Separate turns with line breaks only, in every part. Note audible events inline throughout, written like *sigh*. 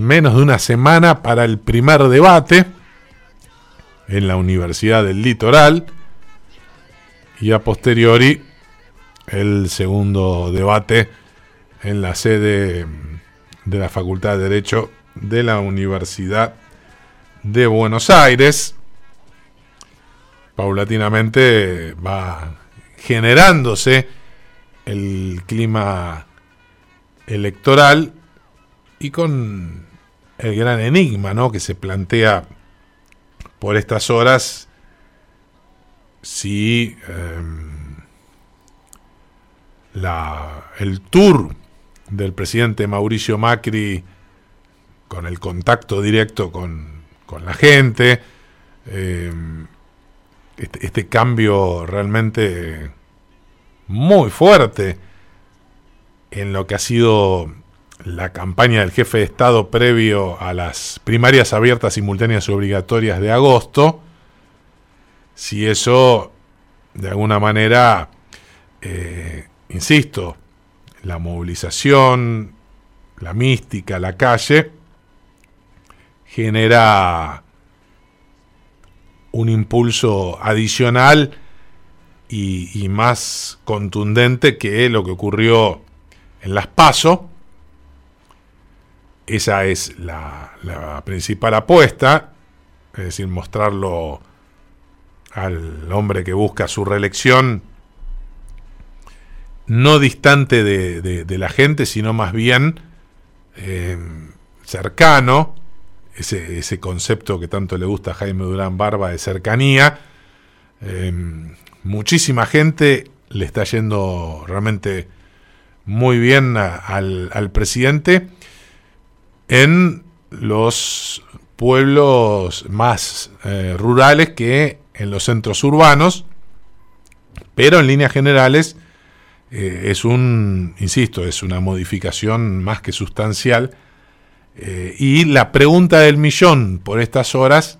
menos de una semana para el primer debate en la Universidad del Litoral y a posteriori el segundo debate en la sede de la Facultad de Derecho de la Universidad de Buenos Aires. Paulatinamente va generándose el clima electoral y con el gran enigma ¿no? que se plantea por estas horas si em, el tour del presidente Mauricio Macri con el contacto directo con, la gente, em, este, este, cambio realmente muy fuerte en lo que ha sido la campaña del jefe de Estado previo a las primarias abiertas, simultáneas y obligatorias de agosto, si eso de alguna manera, eh, insisto, la movilización, la mística, la calle, genera un impulso adicional y, más contundente que lo que ocurrió en las PASO. Esa es la, principal apuesta, es decir, mostrarlo al hombre que busca su reelección no distante de, la gente, sino más bien eh, cercano, ese, ese, concepto que tanto le gusta a Jaime Durán Barba de cercanía. Eh, muchísima gente le está yendo realmente muy bien al, al, presidente en los pueblos más eh, rurales que en los centros urbanos, pero en líneas generales eh, es un, insisto, es una modificación más que sustancial. Eh, y la pregunta del millón por estas horas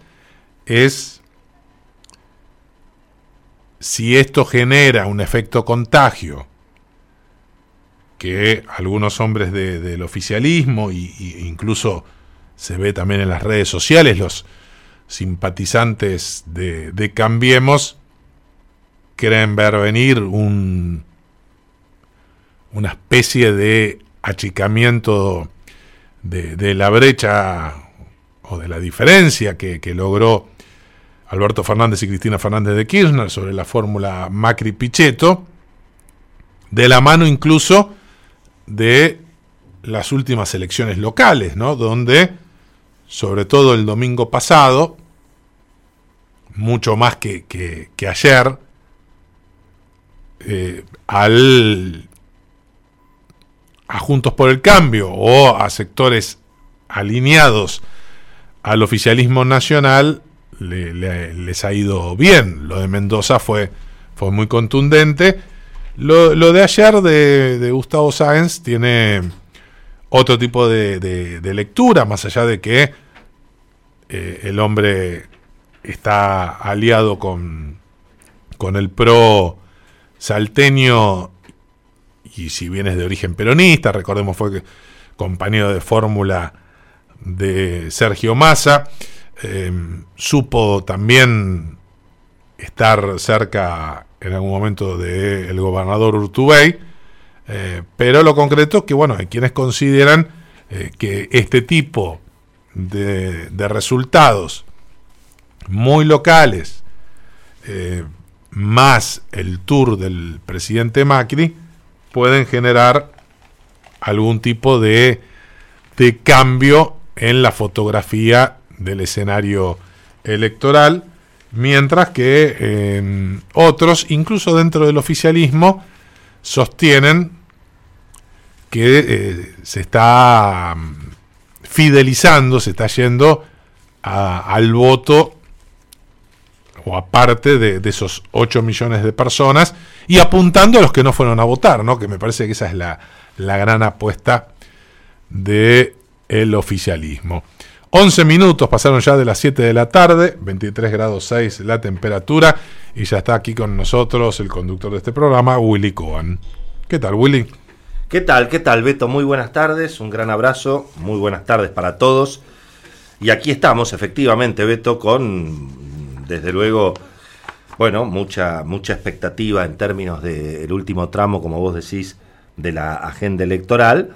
es si esto genera un efecto contagio que algunos hombres del oficialismo y, incluso se ve también en las redes sociales los simpatizantes de, Cambiemos creen ver venir un, una especie de achicamiento de, la brecha o de la diferencia que, logró Alberto Fernández y Cristina Fernández de Kirchner sobre la fórmula Macri-Pichetto, de la mano incluso de las últimas elecciones locales, ¿no? donde, sobre todo el domingo pasado, mucho más que, que, ayer, eh, al, a Juntos por el Cambio o a sectores alineados al oficialismo nacional les ha ido bien. Lo de Mendoza fue, fue muy contundente. Lo, de ayer de, Gustavo Sáenz tiene otro tipo de, lectura, más allá de que eh, el hombre está aliado con, con el PRO salteño y si bien es de origen peronista, recordemos fue compañero de fórmula de Sergio Massa, em, supo también estar cerca en algún momento del gobernador Urtubey, eh, pero lo concreto es que, bueno, hay quienes consideran eh, que este tipo de, de resultados muy locales, eh, más el tour del presidente Macri, pueden generar algún tipo de, de cambio en la fotografía del escenario electoral, mientras que em, otros, incluso dentro del oficialismo, sostienen que eh, se está mm, fidelizando, se está yendo al voto o aparte de, esos 8 millones de personas y apuntando a los que no fueron a votar, ¿no? que me parece que esa es la, gran apuesta del el oficialismo. 11 minutos pasaron ya de las 7 de la tarde, 23 grados 6 la temperatura y ya está aquí con nosotros el conductor de este programa, Willy Cohen. ¿Qué tal, Willy?
¿Qué tal? ¿Qué tal, Beto? Muy buenas tardes, un gran abrazo, muy buenas tardes para todos. Y aquí estamos, efectivamente, Beto, con, desde luego, bueno, mucha, mucha expectativa en términos del último tramo, como vos decís, de la agenda electoral,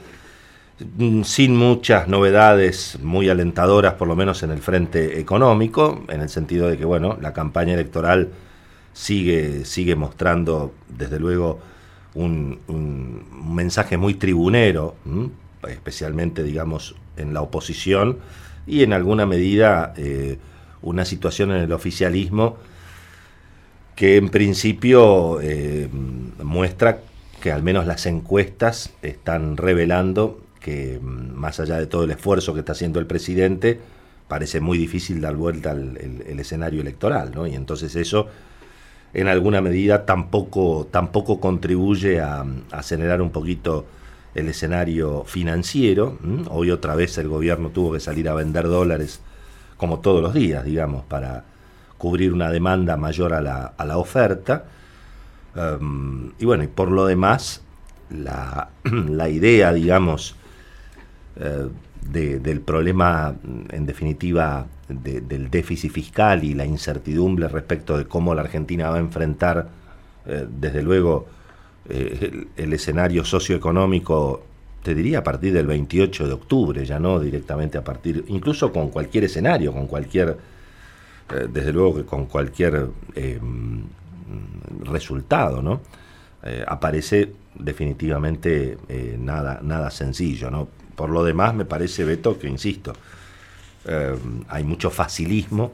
sin muchas novedades muy alentadoras, por lo menos en el frente económico, en el sentido de que, bueno, la campaña electoral sigue, sigue mostrando, desde luego, un, mensaje muy tribunero, especialmente, digamos, en la oposición y en alguna medida eh, una situación en el oficialismo que en principio eh, muestra que al menos las encuestas están revelando que mm, más allá de todo el esfuerzo que está haciendo el presidente, parece muy difícil dar vuelta al el, escenario electoral, ¿no? Y entonces eso en alguna medida tampoco, tampoco contribuye a, acelerar un poquito el escenario financiero. Hoy otra vez el gobierno tuvo que salir a vender dólares como todos los días, digamos, para cubrir una demanda mayor a la, a la oferta. Em, y bueno, y por lo demás, la, *clears throat* la idea, digamos, eh, del problema, en definitiva, del déficit fiscal y la incertidumbre respecto de cómo la Argentina va a enfrentar, eh, desde luego, eh, el, escenario socioeconómico, te diría a partir del 28 de octubre, ya no directamente a partir, incluso con cualquier escenario, con cualquier, desde luego que con cualquier resultado, ¿no? aparece definitivamente nada, nada sencillo, ¿no? Por lo demás, me parece, Beto, que insisto, eh, hay mucho facilismo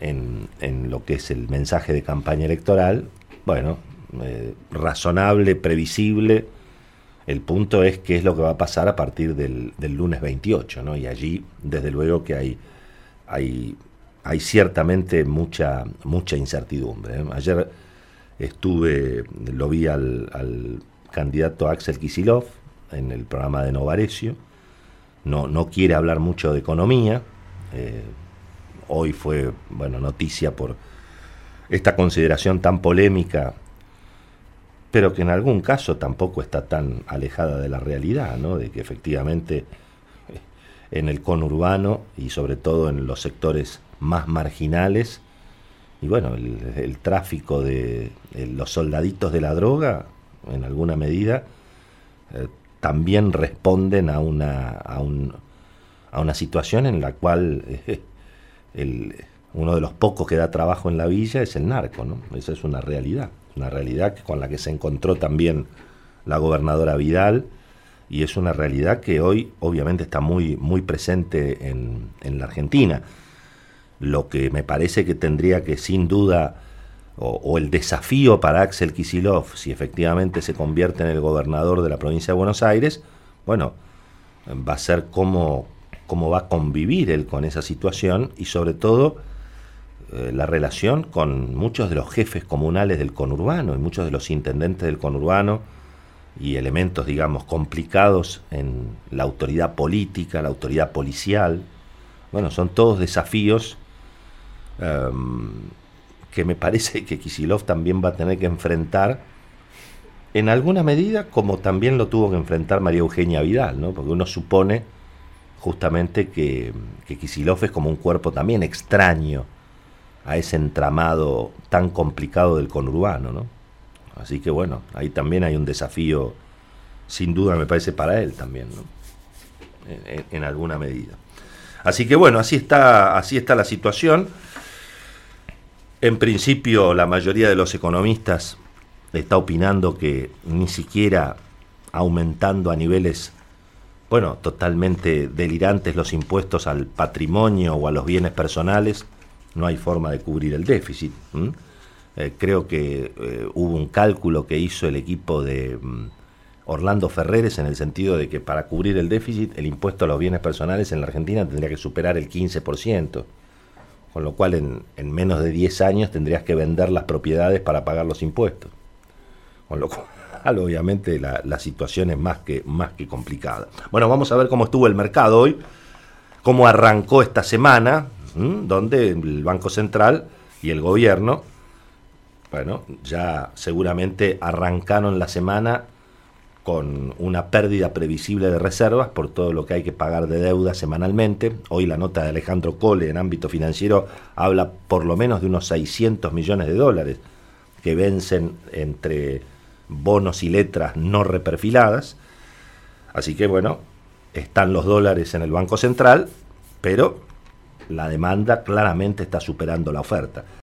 en, lo que es el mensaje de campaña electoral. Bueno, eh, razonable, previsible. El punto es qué es lo que va a pasar a partir del, lunes 28, ¿no? Y allí, desde luego que hay, hay, hay ciertamente mucha, mucha incertidumbre. ¿eh? Ayer estuve, lo vi al, al candidato Axel Kisilov en el programa de Novarecio no, no quiere hablar mucho de economía. Eh, hoy fue bueno, noticia por esta consideración tan polémica, pero que en algún caso tampoco está tan alejada de la realidad, ¿no? de que efectivamente eh, en el conurbano y sobre todo en los sectores más marginales, y bueno, el, tráfico de, los soldaditos de la droga, en alguna medida, eh, también responden a una, a, a una situación en la cual eh, el, uno de los pocos que da trabajo en la villa es el narco, ¿no? Esa es una realidad, una realidad con la que se encontró también la gobernadora Vidal y es una realidad que hoy obviamente está muy, muy presente en, en la Argentina. Lo que me parece que tendría que sin duda o, el desafío para Axel Kisilov, si efectivamente se convierte en el gobernador de la provincia de Buenos Aires, bueno, va a ser cómo, cómo va a convivir él con esa situación y sobre todo eh, la relación con muchos de los jefes comunales del conurbano y muchos de los intendentes del conurbano y elementos, digamos, complicados en la autoridad política, la autoridad policial. Bueno, son todos desafíos em, que me parece que Kisilov también va a tener que enfrentar en alguna medida como también lo tuvo que enfrentar María Eugenia Vidal, ¿no? porque uno supone justamente que, que Kisilov es como un cuerpo también extraño a ese entramado tan complicado del conurbano. ¿no? Así que bueno, ahí también hay un desafío, sin duda me parece, para él también, ¿no? en, en alguna medida. Así que bueno, así está, así está la situación. En principio, la mayoría de los economistas está opinando que ni siquiera aumentando a niveles, bueno, totalmente delirantes los impuestos al patrimonio o a los bienes personales, no hay forma de cubrir el déficit. Eh, creo que eh, hubo un cálculo que hizo el equipo de mm, Orlando Ferreres en el sentido de que para cubrir el déficit el impuesto a los bienes personales en la Argentina tendría que superar el 15% con lo cual en, menos de 10 años tendrías que vender las propiedades para pagar los impuestos. Con lo cual, *laughs* obviamente, la, situación es más que, más que complicada. Bueno, vamos a ver cómo estuvo el mercado hoy, cómo arrancó esta semana, donde el Banco Central y el gobierno, bueno, ya seguramente arrancaron la semana con una pérdida previsible de reservas por todo lo que hay que pagar de deuda semanalmente. Hoy la nota de Alejandro Cole en ámbito financiero habla por lo menos de unos 600 millones de dólares que vencen entre bonos y letras no reperfiladas. Así que bueno, están los dólares en el Banco Central, pero la demanda claramente está superando la oferta.